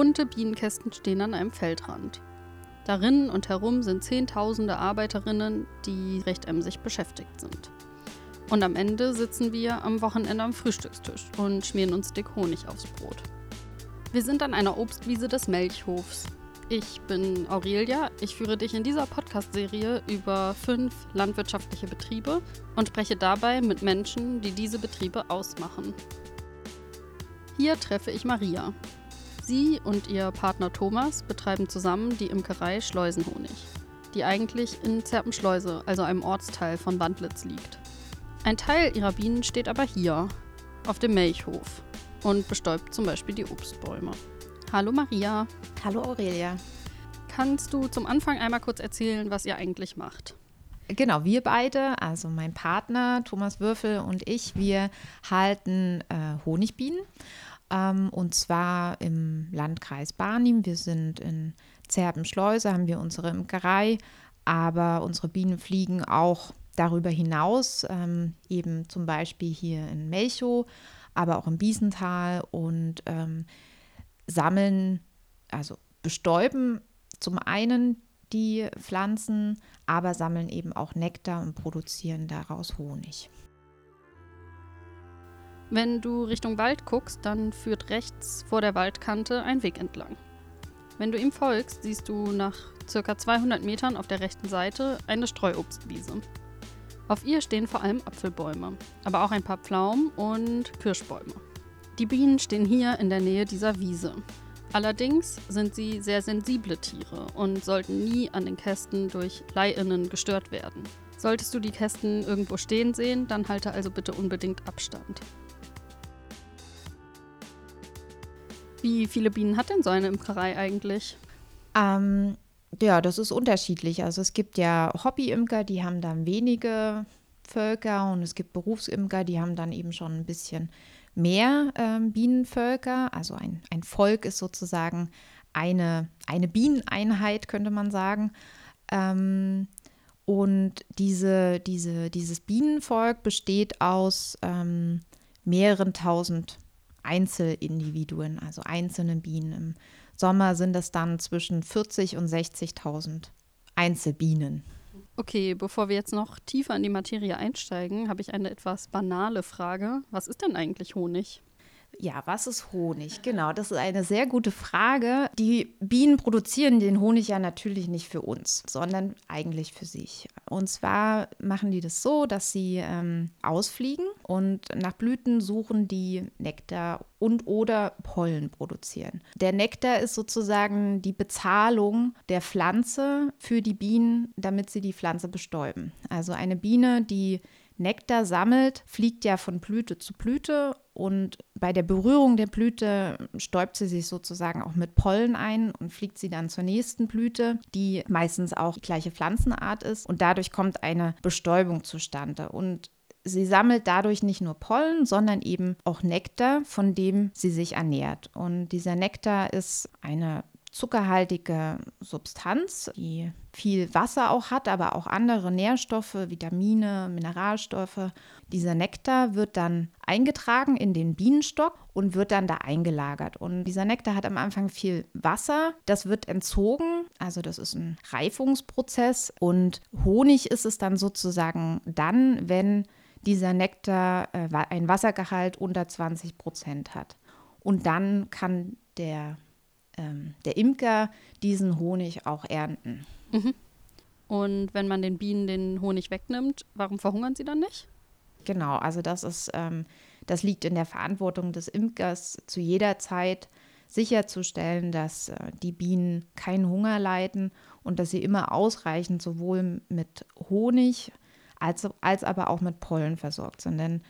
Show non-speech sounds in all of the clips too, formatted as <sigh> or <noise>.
Bunte Bienenkästen stehen an einem Feldrand. Darin und herum sind Zehntausende Arbeiterinnen, die recht emsig beschäftigt sind. Und am Ende sitzen wir am Wochenende am Frühstückstisch und schmieren uns dick Honig aufs Brot. Wir sind an einer Obstwiese des Melchhofs. Ich bin Aurelia. Ich führe dich in dieser Podcast-Serie über fünf landwirtschaftliche Betriebe und spreche dabei mit Menschen, die diese Betriebe ausmachen. Hier treffe ich Maria. Sie und ihr Partner Thomas betreiben zusammen die Imkerei Schleusenhonig, die eigentlich in Zerpenschleuse, also einem Ortsteil von Wandlitz, liegt. Ein Teil ihrer Bienen steht aber hier, auf dem Melchhof, und bestäubt zum Beispiel die Obstbäume. Hallo Maria. Hallo Aurelia. Kannst du zum Anfang einmal kurz erzählen, was ihr eigentlich macht? Genau, wir beide, also mein Partner Thomas Würfel und ich, wir halten äh, Honigbienen und zwar im Landkreis Barnim. Wir sind in Zerbenschleuse, haben wir unsere Imkerei, aber unsere Bienen fliegen auch darüber hinaus, ähm, eben zum Beispiel hier in Melchow, aber auch im Biesental und ähm, sammeln, also bestäuben zum einen die Pflanzen, aber sammeln eben auch Nektar und produzieren daraus Honig. Wenn du Richtung Wald guckst, dann führt rechts vor der Waldkante ein Weg entlang. Wenn du ihm folgst, siehst du nach ca. 200 Metern auf der rechten Seite eine Streuobstwiese. Auf ihr stehen vor allem Apfelbäume, aber auch ein paar Pflaumen und Kirschbäume. Die Bienen stehen hier in der Nähe dieser Wiese. Allerdings sind sie sehr sensible Tiere und sollten nie an den Kästen durch Leihinnen gestört werden. Solltest du die Kästen irgendwo stehen sehen, dann halte also bitte unbedingt Abstand. Wie viele Bienen hat denn so eine Imkerei eigentlich? Ähm, ja, das ist unterschiedlich. Also es gibt ja Hobbyimker, die haben dann wenige Völker und es gibt Berufsimker, die haben dann eben schon ein bisschen mehr ähm, Bienenvölker. Also ein, ein Volk ist sozusagen eine, eine Bieneneinheit, könnte man sagen. Ähm, und diese, diese, dieses Bienenvolk besteht aus ähm, mehreren tausend Einzelindividuen, also einzelne Bienen. Im Sommer sind es dann zwischen 40 und 60.000 Einzelbienen. Okay, bevor wir jetzt noch tiefer in die Materie einsteigen, habe ich eine etwas banale Frage. Was ist denn eigentlich Honig? Ja, was ist Honig? Genau, das ist eine sehr gute Frage. Die Bienen produzieren den Honig ja natürlich nicht für uns, sondern eigentlich für sich. Und zwar machen die das so, dass sie ähm, ausfliegen und nach Blüten suchen, die Nektar und oder Pollen produzieren. Der Nektar ist sozusagen die Bezahlung der Pflanze für die Bienen, damit sie die Pflanze bestäuben. Also eine Biene, die Nektar sammelt, fliegt ja von Blüte zu Blüte und bei der Berührung der Blüte stäubt sie sich sozusagen auch mit Pollen ein und fliegt sie dann zur nächsten Blüte, die meistens auch die gleiche Pflanzenart ist und dadurch kommt eine Bestäubung zustande und Sie sammelt dadurch nicht nur Pollen, sondern eben auch Nektar, von dem sie sich ernährt. Und dieser Nektar ist eine zuckerhaltige Substanz, die viel Wasser auch hat, aber auch andere Nährstoffe, Vitamine, Mineralstoffe. Dieser Nektar wird dann eingetragen in den Bienenstock und wird dann da eingelagert. Und dieser Nektar hat am Anfang viel Wasser, das wird entzogen, also das ist ein Reifungsprozess. Und Honig ist es dann sozusagen dann, wenn dieser Nektar äh, ein Wassergehalt unter 20 Prozent hat. Und dann kann der ähm, der Imker diesen Honig auch ernten. Mhm. Und wenn man den Bienen den Honig wegnimmt, warum verhungern sie dann nicht? Genau, also das ist, ähm, das liegt in der Verantwortung des Imkers zu jeder Zeit sicherzustellen, dass äh, die Bienen keinen Hunger leiden und dass sie immer ausreichend sowohl mit Honig als, als aber auch mit Pollen versorgt sind. Denn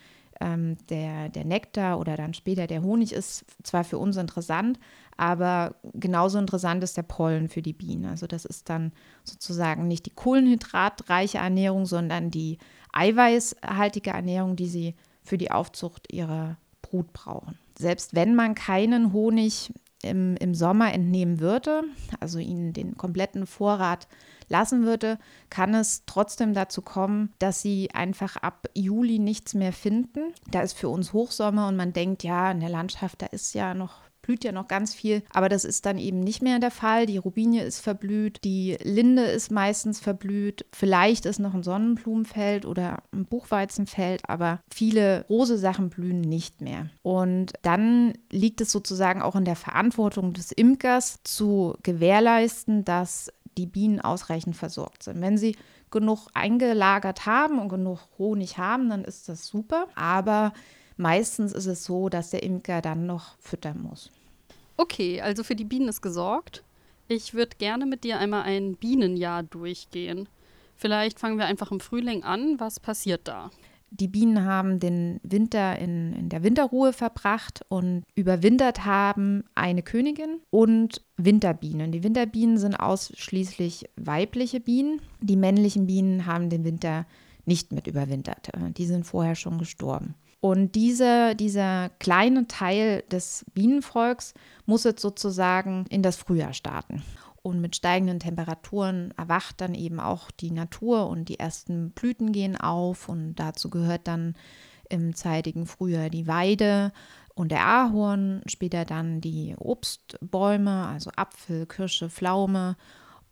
ähm, der, der Nektar oder dann später der Honig ist zwar für uns interessant, aber genauso interessant ist der Pollen für die Bienen. Also das ist dann sozusagen nicht die kohlenhydratreiche Ernährung, sondern die eiweißhaltige Ernährung, die sie für die Aufzucht ihrer Brut brauchen. Selbst wenn man keinen Honig im, im Sommer entnehmen würde, also ihnen den kompletten Vorrat lassen würde, kann es trotzdem dazu kommen, dass sie einfach ab Juli nichts mehr finden. Da ist für uns Hochsommer und man denkt, ja, in der Landschaft, da ist ja noch blüht ja noch ganz viel, aber das ist dann eben nicht mehr der Fall. Die Robinie ist verblüht, die Linde ist meistens verblüht, vielleicht ist noch ein Sonnenblumenfeld oder ein Buchweizenfeld, aber viele Rose-Sachen blühen nicht mehr. Und dann liegt es sozusagen auch in der Verantwortung des Imkers zu gewährleisten, dass die Bienen ausreichend versorgt sind. Wenn sie genug eingelagert haben und genug Honig haben, dann ist das super. Aber meistens ist es so, dass der Imker dann noch füttern muss. Okay, also für die Bienen ist gesorgt. Ich würde gerne mit dir einmal ein Bienenjahr durchgehen. Vielleicht fangen wir einfach im Frühling an. Was passiert da? Die Bienen haben den Winter in, in der Winterruhe verbracht und überwintert haben eine Königin und Winterbienen. Die Winterbienen sind ausschließlich weibliche Bienen. Die männlichen Bienen haben den Winter nicht mit überwintert. Die sind vorher schon gestorben. Und diese, dieser kleine Teil des Bienenvolks muss jetzt sozusagen in das Frühjahr starten. Und mit steigenden Temperaturen erwacht dann eben auch die Natur und die ersten Blüten gehen auf. Und dazu gehört dann im zeitigen Frühjahr die Weide und der Ahorn, später dann die Obstbäume, also Apfel, Kirsche, Pflaume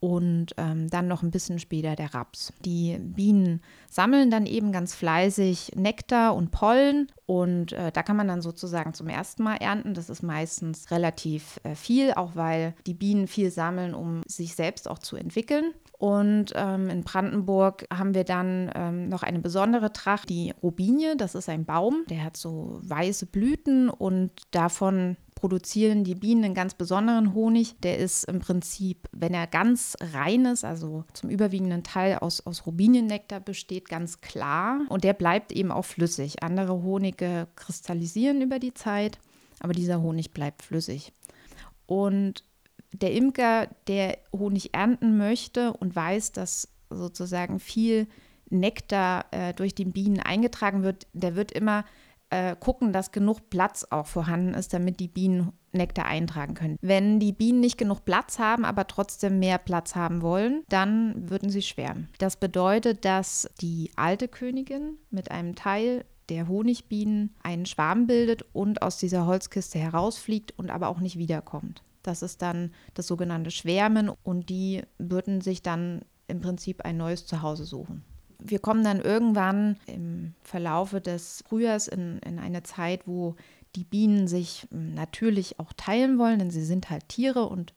und ähm, dann noch ein bisschen später der Raps. Die Bienen sammeln dann eben ganz fleißig Nektar und Pollen und äh, da kann man dann sozusagen zum ersten Mal ernten. Das ist meistens relativ äh, viel, auch weil die Bienen viel sammeln, um sich selbst auch zu entwickeln. Und ähm, in Brandenburg haben wir dann ähm, noch eine besondere Tracht, die Robinie. Das ist ein Baum, der hat so weiße Blüten und davon produzieren die Bienen einen ganz besonderen Honig. Der ist im Prinzip, wenn er ganz rein ist, also zum überwiegenden Teil aus, aus Robiniennektar besteht, ganz klar. Und der bleibt eben auch flüssig. Andere Honige kristallisieren über die Zeit, aber dieser Honig bleibt flüssig. Und der Imker, der Honig ernten möchte und weiß, dass sozusagen viel Nektar äh, durch die Bienen eingetragen wird, der wird immer äh, gucken, dass genug Platz auch vorhanden ist, damit die Bienen Nektar eintragen können. Wenn die Bienen nicht genug Platz haben, aber trotzdem mehr Platz haben wollen, dann würden sie schwärmen. Das bedeutet, dass die alte Königin mit einem Teil der Honigbienen einen Schwarm bildet und aus dieser Holzkiste herausfliegt und aber auch nicht wiederkommt. Das ist dann das sogenannte Schwärmen und die würden sich dann im Prinzip ein neues Zuhause suchen. Wir kommen dann irgendwann im Verlaufe des Frühjahrs in, in eine Zeit, wo die Bienen sich hm, natürlich auch teilen wollen, denn sie sind halt Tiere und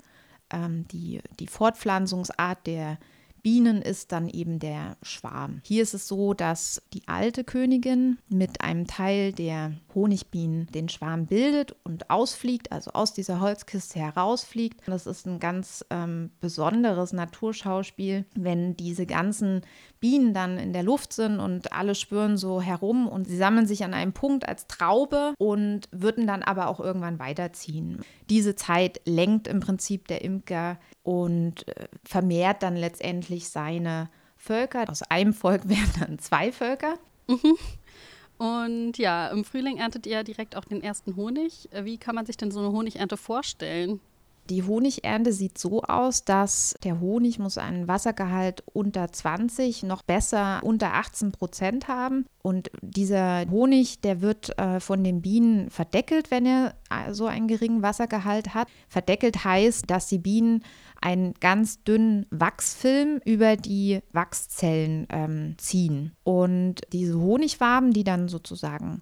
ähm, die, die Fortpflanzungsart der Bienen ist dann eben der Schwarm. Hier ist es so, dass die alte Königin mit einem Teil der Honigbienen den Schwarm bildet und ausfliegt, also aus dieser Holzkiste herausfliegt. Das ist ein ganz ähm, besonderes Naturschauspiel, wenn diese ganzen Bienen dann in der Luft sind und alle spüren so herum und sie sammeln sich an einem Punkt als Traube und würden dann aber auch irgendwann weiterziehen. Diese Zeit lenkt im Prinzip der Imker und äh, vermehrt dann letztendlich seine Völker. Aus einem Volk <laughs> werden dann zwei Völker. Mhm. Und ja, im Frühling erntet ihr direkt auch den ersten Honig. Wie kann man sich denn so eine Honigernte vorstellen? Die Honigernte sieht so aus, dass der Honig muss einen Wassergehalt unter 20, noch besser unter 18 Prozent haben. Und dieser Honig, der wird äh, von den Bienen verdeckelt, wenn er äh, so einen geringen Wassergehalt hat. Verdeckelt heißt, dass die Bienen einen ganz dünnen Wachsfilm über die Wachszellen ähm, ziehen. Und diese Honigwaben, die dann sozusagen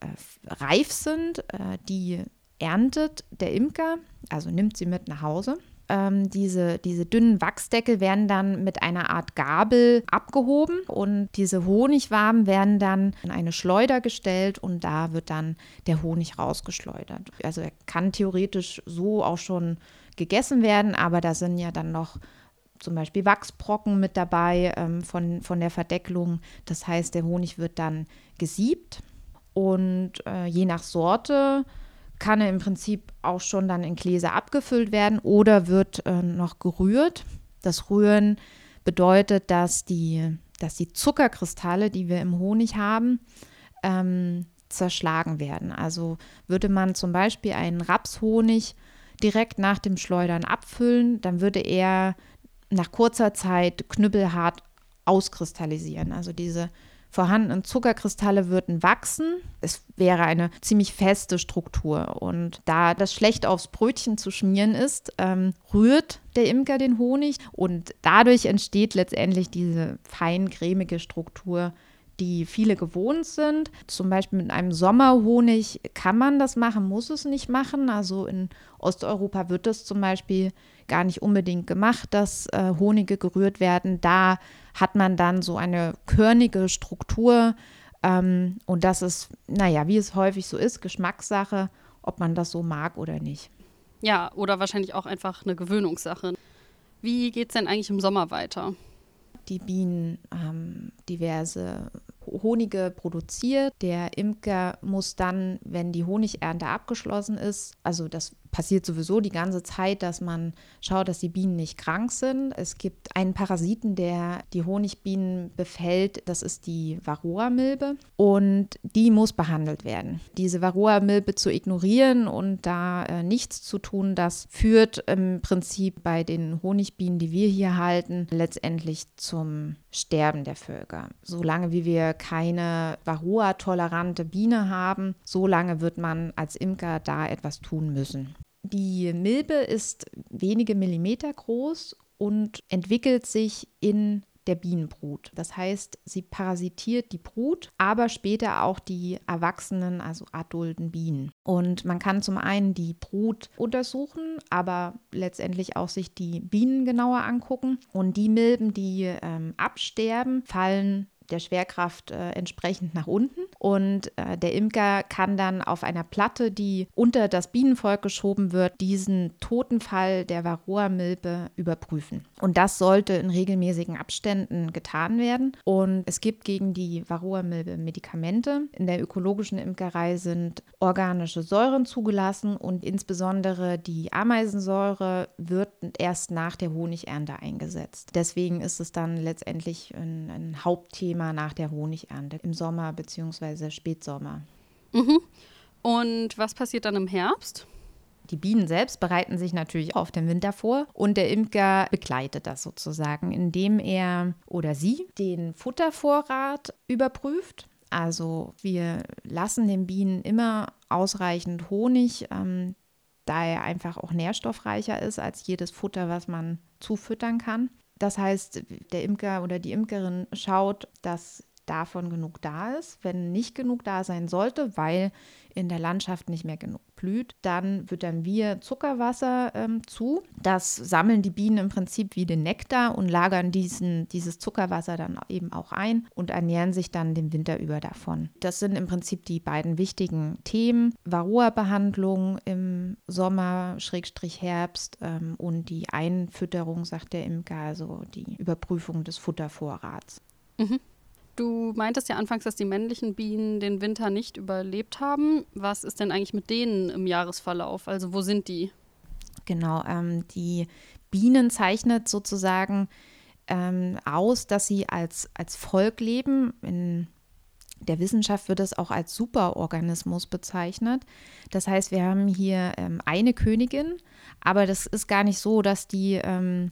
äh, reif sind, äh, die erntet der Imker, also nimmt sie mit nach Hause. Ähm, diese, diese dünnen Wachsdeckel werden dann mit einer Art Gabel abgehoben und diese Honigwaben werden dann in eine Schleuder gestellt und da wird dann der Honig rausgeschleudert. Also er kann theoretisch so auch schon gegessen werden, aber da sind ja dann noch zum Beispiel Wachsbrocken mit dabei ähm, von, von der Verdeckelung. Das heißt, der Honig wird dann gesiebt und äh, je nach Sorte kann im Prinzip auch schon dann in Gläser abgefüllt werden oder wird äh, noch gerührt. Das Rühren bedeutet, dass die, dass die Zuckerkristalle, die wir im Honig haben, ähm, zerschlagen werden. Also würde man zum Beispiel einen Rapshonig direkt nach dem Schleudern abfüllen, dann würde er nach kurzer Zeit knüppelhart auskristallisieren. Also diese vorhandenen Zuckerkristalle würden wachsen. Es wäre eine ziemlich feste Struktur. Und da das schlecht aufs Brötchen zu schmieren ist, ähm, rührt der Imker den Honig und dadurch entsteht letztendlich diese fein cremige Struktur, die viele gewohnt sind. Zum Beispiel mit einem Sommerhonig kann man das machen, muss es nicht machen. Also in Osteuropa wird das zum Beispiel gar nicht unbedingt gemacht, dass äh, Honige gerührt werden. Da hat man dann so eine körnige Struktur. Ähm, und das ist, naja, wie es häufig so ist, Geschmackssache, ob man das so mag oder nicht. Ja, oder wahrscheinlich auch einfach eine Gewöhnungssache. Wie geht es denn eigentlich im Sommer weiter? Die Bienen haben diverse Honige produziert. Der Imker muss dann, wenn die Honigernte abgeschlossen ist, also das passiert sowieso die ganze Zeit, dass man schaut, dass die Bienen nicht krank sind. Es gibt einen Parasiten, der die Honigbienen befällt. Das ist die Varroa-Milbe. Und die muss behandelt werden. Diese Varroa-Milbe zu ignorieren und da äh, nichts zu tun, das führt im Prinzip bei den Honigbienen, die wir hier halten, letztendlich zum Sterben der Völker. Solange wie wir keine Varroa-tolerante Biene haben, solange wird man als Imker da etwas tun müssen. Die Milbe ist wenige Millimeter groß und entwickelt sich in der Bienenbrut. Das heißt, sie parasitiert die Brut, aber später auch die erwachsenen, also adulten Bienen. Und man kann zum einen die Brut untersuchen, aber letztendlich auch sich die Bienen genauer angucken. Und die Milben, die ähm, absterben, fallen der Schwerkraft äh, entsprechend nach unten. Und äh, der Imker kann dann auf einer Platte, die unter das Bienenvolk geschoben wird, diesen Totenfall der Varroa-Milbe überprüfen. Und das sollte in regelmäßigen Abständen getan werden. Und es gibt gegen die Varroa-Milbe Medikamente. In der ökologischen Imkerei sind organische Säuren zugelassen und insbesondere die Ameisensäure wird erst nach der Honigernte eingesetzt. Deswegen ist es dann letztendlich ein, ein Hauptthema immer nach der Honigernte, im Sommer bzw. Spätsommer. Mhm. Und was passiert dann im Herbst? Die Bienen selbst bereiten sich natürlich auf den Winter vor und der Imker begleitet das sozusagen, indem er oder sie den Futtervorrat überprüft. Also wir lassen den Bienen immer ausreichend Honig, ähm, da er einfach auch nährstoffreicher ist als jedes Futter, was man zufüttern kann. Das heißt, der Imker oder die Imkerin schaut, dass davon genug da ist. Wenn nicht genug da sein sollte, weil in der Landschaft nicht mehr genug blüht, dann füttern wir Zuckerwasser ähm, zu. Das sammeln die Bienen im Prinzip wie den Nektar und lagern diesen, dieses Zuckerwasser dann eben auch ein und ernähren sich dann den Winter über davon. Das sind im Prinzip die beiden wichtigen Themen. Varroa-Behandlung im Sommer, Schrägstrich Herbst ähm, und die Einfütterung, sagt der Imker, also die Überprüfung des Futtervorrats. Mhm. Du meintest ja anfangs, dass die männlichen Bienen den Winter nicht überlebt haben. Was ist denn eigentlich mit denen im Jahresverlauf? Also wo sind die? Genau, ähm, die Bienen zeichnet sozusagen ähm, aus, dass sie als, als Volk leben. In der Wissenschaft wird es auch als Superorganismus bezeichnet. Das heißt, wir haben hier ähm, eine Königin, aber das ist gar nicht so, dass die ähm,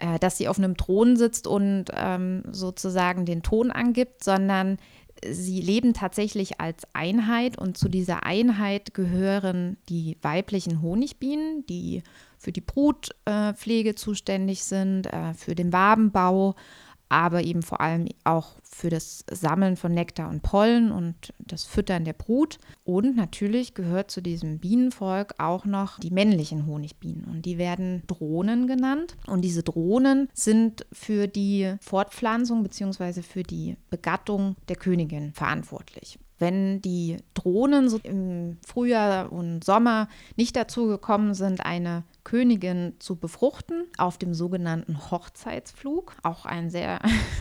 äh, dass sie auf einem Thron sitzt und ähm, sozusagen den Ton angibt, sondern sie leben tatsächlich als Einheit und zu dieser Einheit gehören die weiblichen Honigbienen, die für die Brutpflege äh, zuständig sind, äh, für den Wabenbau aber eben vor allem auch für das Sammeln von Nektar und Pollen und das Füttern der Brut. Und natürlich gehört zu diesem Bienenvolk auch noch die männlichen Honigbienen und die werden Drohnen genannt. Und diese Drohnen sind für die Fortpflanzung bzw. für die Begattung der Königin verantwortlich. Wenn die Drohnen so im Frühjahr und Sommer nicht dazu gekommen sind, eine Königin zu befruchten, auf dem sogenannten Hochzeitsflug, auch ein sehr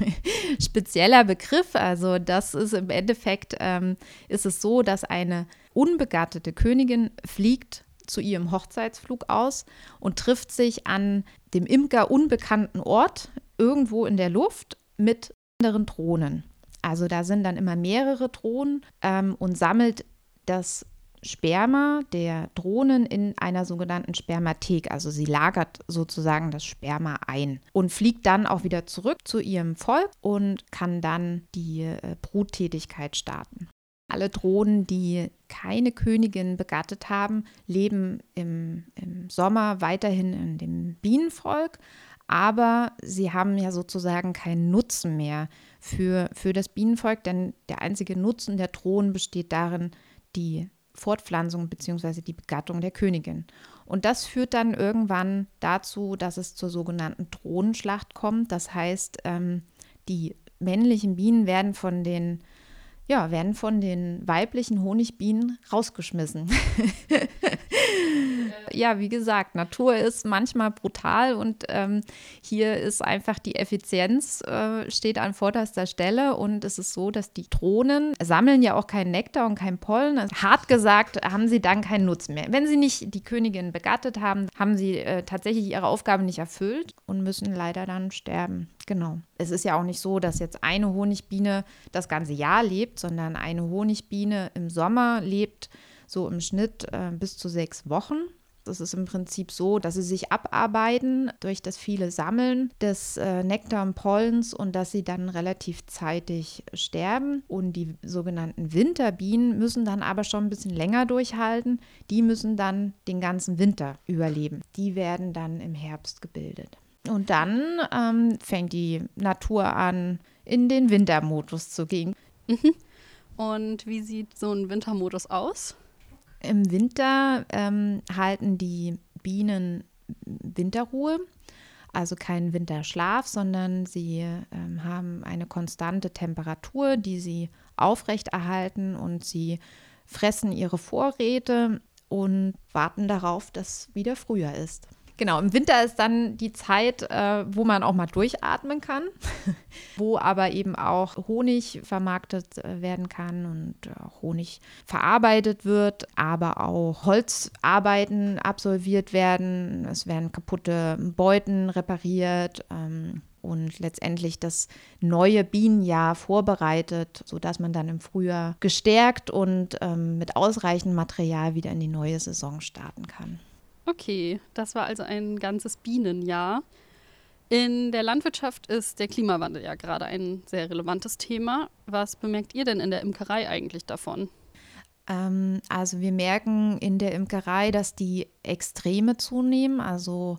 <laughs> spezieller Begriff. Also das ist im Endeffekt, ähm, ist es so, dass eine unbegattete Königin fliegt zu ihrem Hochzeitsflug aus und trifft sich an dem Imker unbekannten Ort irgendwo in der Luft mit anderen Drohnen. Also da sind dann immer mehrere Drohnen ähm, und sammelt das Sperma der Drohnen in einer sogenannten Spermathek. Also sie lagert sozusagen das Sperma ein und fliegt dann auch wieder zurück zu ihrem Volk und kann dann die äh, Bruttätigkeit starten. Alle Drohnen, die keine Königin begattet haben, leben im, im Sommer weiterhin in dem Bienenvolk, aber sie haben ja sozusagen keinen Nutzen mehr für, für das Bienenvolk, denn der einzige Nutzen der Drohnen besteht darin, die Fortpflanzung bzw. die Begattung der Königin. Und das führt dann irgendwann dazu, dass es zur sogenannten Drohnenschlacht kommt. Das heißt, ähm, die männlichen Bienen werden von den ja, werden von den weiblichen Honigbienen rausgeschmissen. <laughs> ja, wie gesagt, Natur ist manchmal brutal und ähm, hier ist einfach die Effizienz äh, steht an vorderster Stelle und es ist so, dass die Drohnen sammeln ja auch keinen Nektar und keinen Pollen. Also, hart gesagt haben sie dann keinen Nutzen mehr. Wenn sie nicht die Königin begattet haben, haben sie äh, tatsächlich ihre Aufgabe nicht erfüllt und müssen leider dann sterben. Genau. Es ist ja auch nicht so, dass jetzt eine Honigbiene das ganze Jahr lebt, sondern eine Honigbiene im Sommer lebt so im Schnitt äh, bis zu sechs Wochen. Das ist im Prinzip so, dass sie sich abarbeiten durch das viele Sammeln des äh, Nektar und Pollens und dass sie dann relativ zeitig sterben. Und die sogenannten Winterbienen müssen dann aber schon ein bisschen länger durchhalten. Die müssen dann den ganzen Winter überleben. Die werden dann im Herbst gebildet. Und dann ähm, fängt die Natur an, in den Wintermodus zu gehen. Mhm. Und wie sieht so ein Wintermodus aus? Im Winter ähm, halten die Bienen Winterruhe, also keinen Winterschlaf, sondern sie ähm, haben eine konstante Temperatur, die sie aufrechterhalten und sie fressen ihre Vorräte und warten darauf, dass wieder Frühjahr ist. Genau, im Winter ist dann die Zeit, äh, wo man auch mal durchatmen kann, <laughs> wo aber eben auch Honig vermarktet äh, werden kann und äh, Honig verarbeitet wird, aber auch Holzarbeiten absolviert werden. Es werden kaputte Beuten repariert. Ähm, und letztendlich das neue Bienenjahr vorbereitet, sodass man dann im Frühjahr gestärkt und ähm, mit ausreichend Material wieder in die neue Saison starten kann. Okay, das war also ein ganzes Bienenjahr. In der Landwirtschaft ist der Klimawandel ja gerade ein sehr relevantes Thema. Was bemerkt ihr denn in der Imkerei eigentlich davon? Ähm, also wir merken in der Imkerei, dass die Extreme zunehmen, also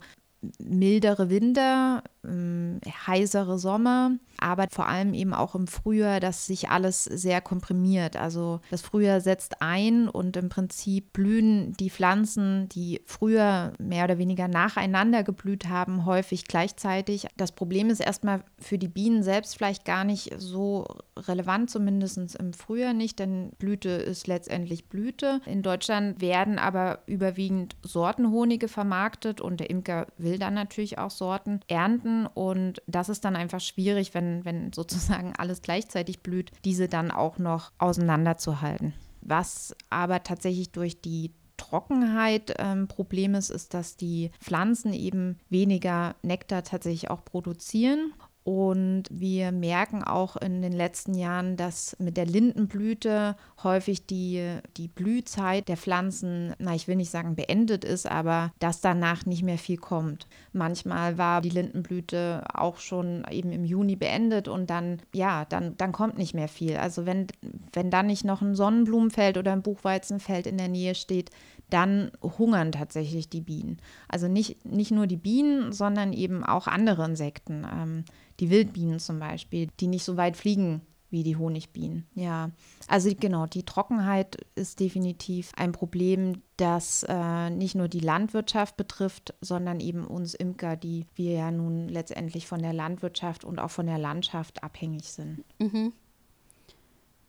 mildere Winter, ähm, heißere Sommer, aber vor allem eben auch im Frühjahr, dass sich alles sehr komprimiert. Also das Frühjahr setzt ein und im Prinzip blühen die Pflanzen, die früher mehr oder weniger nacheinander geblüht haben, häufig gleichzeitig. Das Problem ist erstmal für die Bienen selbst vielleicht gar nicht so relevant, zumindest im Frühjahr nicht, denn Blüte ist letztendlich Blüte. In Deutschland werden aber überwiegend Sortenhonige vermarktet und der Imker will dann natürlich auch Sorten ernten und das ist dann einfach schwierig, wenn, wenn <laughs> sozusagen alles gleichzeitig blüht, diese dann auch noch auseinanderzuhalten. Was aber tatsächlich durch die Trockenheit ähm, Problem ist, ist, dass die Pflanzen eben weniger Nektar tatsächlich auch produzieren und wir merken auch in den letzten Jahren, dass mit der Lindenblüte häufig die, die Blühzeit der Pflanzen, na, ich will nicht sagen beendet ist, aber dass danach nicht mehr viel kommt. Manchmal war die Lindenblüte auch schon eben im Juni beendet und dann, ja, dann, dann kommt nicht mehr viel. Also wenn, wenn dann nicht noch ein Sonnenblumenfeld oder ein Buchweizenfeld in der Nähe steht, dann hungern tatsächlich die Bienen. Also nicht, nicht nur die Bienen, sondern eben auch andere Insekten. Ähm, die Wildbienen zum Beispiel, die nicht so weit fliegen wie die Honigbienen. Ja, also genau, die Trockenheit ist definitiv ein Problem, das äh, nicht nur die Landwirtschaft betrifft, sondern eben uns Imker, die wir ja nun letztendlich von der Landwirtschaft und auch von der Landschaft abhängig sind. Mhm.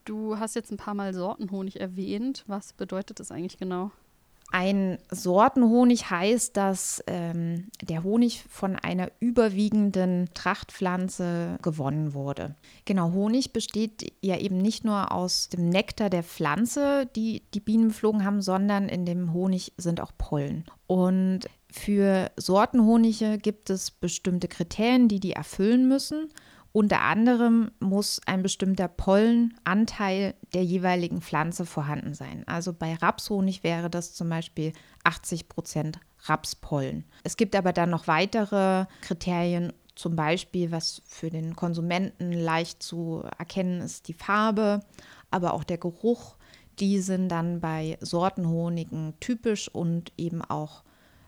Du hast jetzt ein paar Mal Sortenhonig erwähnt. Was bedeutet das eigentlich genau? Ein Sortenhonig heißt, dass ähm, der Honig von einer überwiegenden Trachtpflanze gewonnen wurde. Genau, Honig besteht ja eben nicht nur aus dem Nektar der Pflanze, die die Bienen beflogen haben, sondern in dem Honig sind auch Pollen. Und für Sortenhonige gibt es bestimmte Kriterien, die die erfüllen müssen. Unter anderem muss ein bestimmter Pollenanteil der jeweiligen Pflanze vorhanden sein. Also bei Rapshonig wäre das zum Beispiel 80 Prozent Rapspollen. Es gibt aber dann noch weitere Kriterien, zum Beispiel, was für den Konsumenten leicht zu erkennen ist, die Farbe, aber auch der Geruch. Die sind dann bei Sortenhonigen typisch und eben auch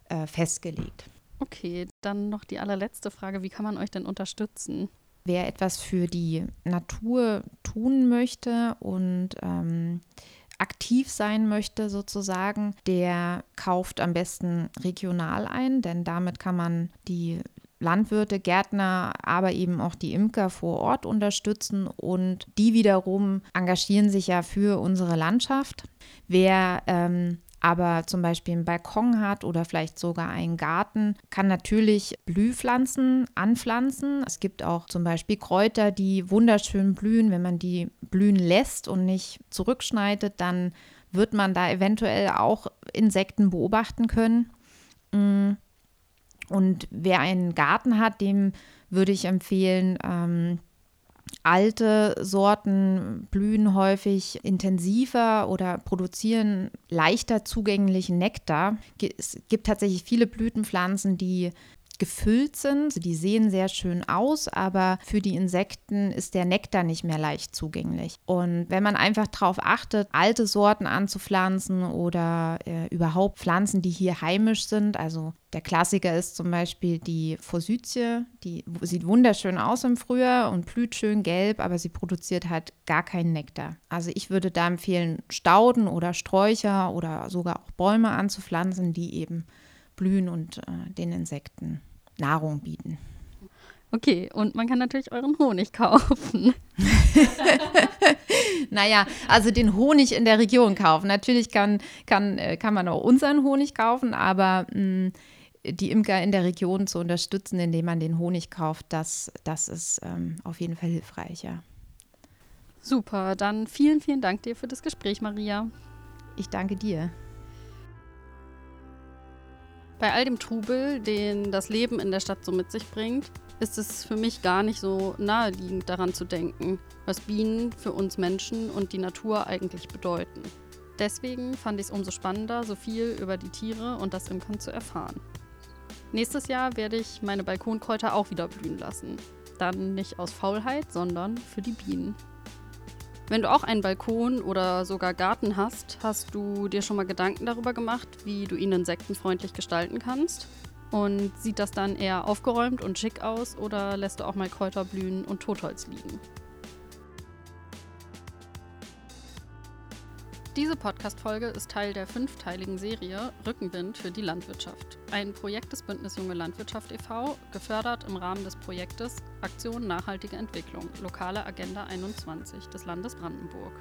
äh, festgelegt. Okay, dann noch die allerletzte Frage. Wie kann man euch denn unterstützen? Wer etwas für die Natur tun möchte und ähm, aktiv sein möchte sozusagen, der kauft am besten regional ein, denn damit kann man die Landwirte, Gärtner, aber eben auch die Imker vor Ort unterstützen und die wiederum engagieren sich ja für unsere Landschaft. Wer ähm, aber zum Beispiel einen Balkon hat oder vielleicht sogar einen Garten, kann natürlich Blühpflanzen anpflanzen. Es gibt auch zum Beispiel Kräuter, die wunderschön blühen. Wenn man die blühen lässt und nicht zurückschneidet, dann wird man da eventuell auch Insekten beobachten können. Mm. Und wer einen Garten hat, dem würde ich empfehlen, ähm, Alte Sorten blühen häufig intensiver oder produzieren leichter zugänglichen Nektar. Es gibt tatsächlich viele Blütenpflanzen, die gefüllt sind. Also die sehen sehr schön aus, aber für die Insekten ist der Nektar nicht mehr leicht zugänglich. Und wenn man einfach darauf achtet, alte Sorten anzupflanzen oder äh, überhaupt Pflanzen, die hier heimisch sind, also der Klassiker ist zum Beispiel die Forsythie, die sieht wunderschön aus im Frühjahr und blüht schön gelb, aber sie produziert halt gar keinen Nektar. Also ich würde da empfehlen, Stauden oder Sträucher oder sogar auch Bäume anzupflanzen, die eben blühen und äh, den Insekten Nahrung bieten. Okay, und man kann natürlich euren Honig kaufen. <laughs> naja, also den Honig in der Region kaufen. Natürlich kann, kann, äh, kann man auch unseren Honig kaufen, aber mh, mm, die Imker in der Region zu unterstützen, indem man den Honig kauft, das, das ist ähm, auf jeden Fall hilfreich, ja. Super, dann vielen, vielen Dank dir für das Gespräch, Maria. Ich danke dir. Bei all dem Trubel, den das Leben in der Stadt so mit sich bringt, ist es für mich gar nicht so naheliegend daran zu denken, was Bienen für uns Menschen und die Natur eigentlich bedeuten. Deswegen fand ich es umso spannender, so viel über die Tiere und das Imkern zu erfahren. Nächstes Jahr werde ich meine Balkonkräuter auch wieder blühen lassen. Dann nicht aus Faulheit, sondern für die Bienen. Wenn du auch einen Balkon oder sogar Garten hast, hast du dir schon mal Gedanken darüber gemacht, wie du ihn insektenfreundlich gestalten kannst? Und sieht das dann eher aufgeräumt und schick aus oder lässt du auch mal Kräuter blühen und Totholz liegen? Diese Podcast-Folge ist Teil der fünfteiligen Serie Rückenwind für die Landwirtschaft. Ein Projekt des Bündnis Junge Landwirtschaft e.V., gefördert im Rahmen des Projektes Aktion Nachhaltige Entwicklung, lokale Agenda 21 des Landes Brandenburg.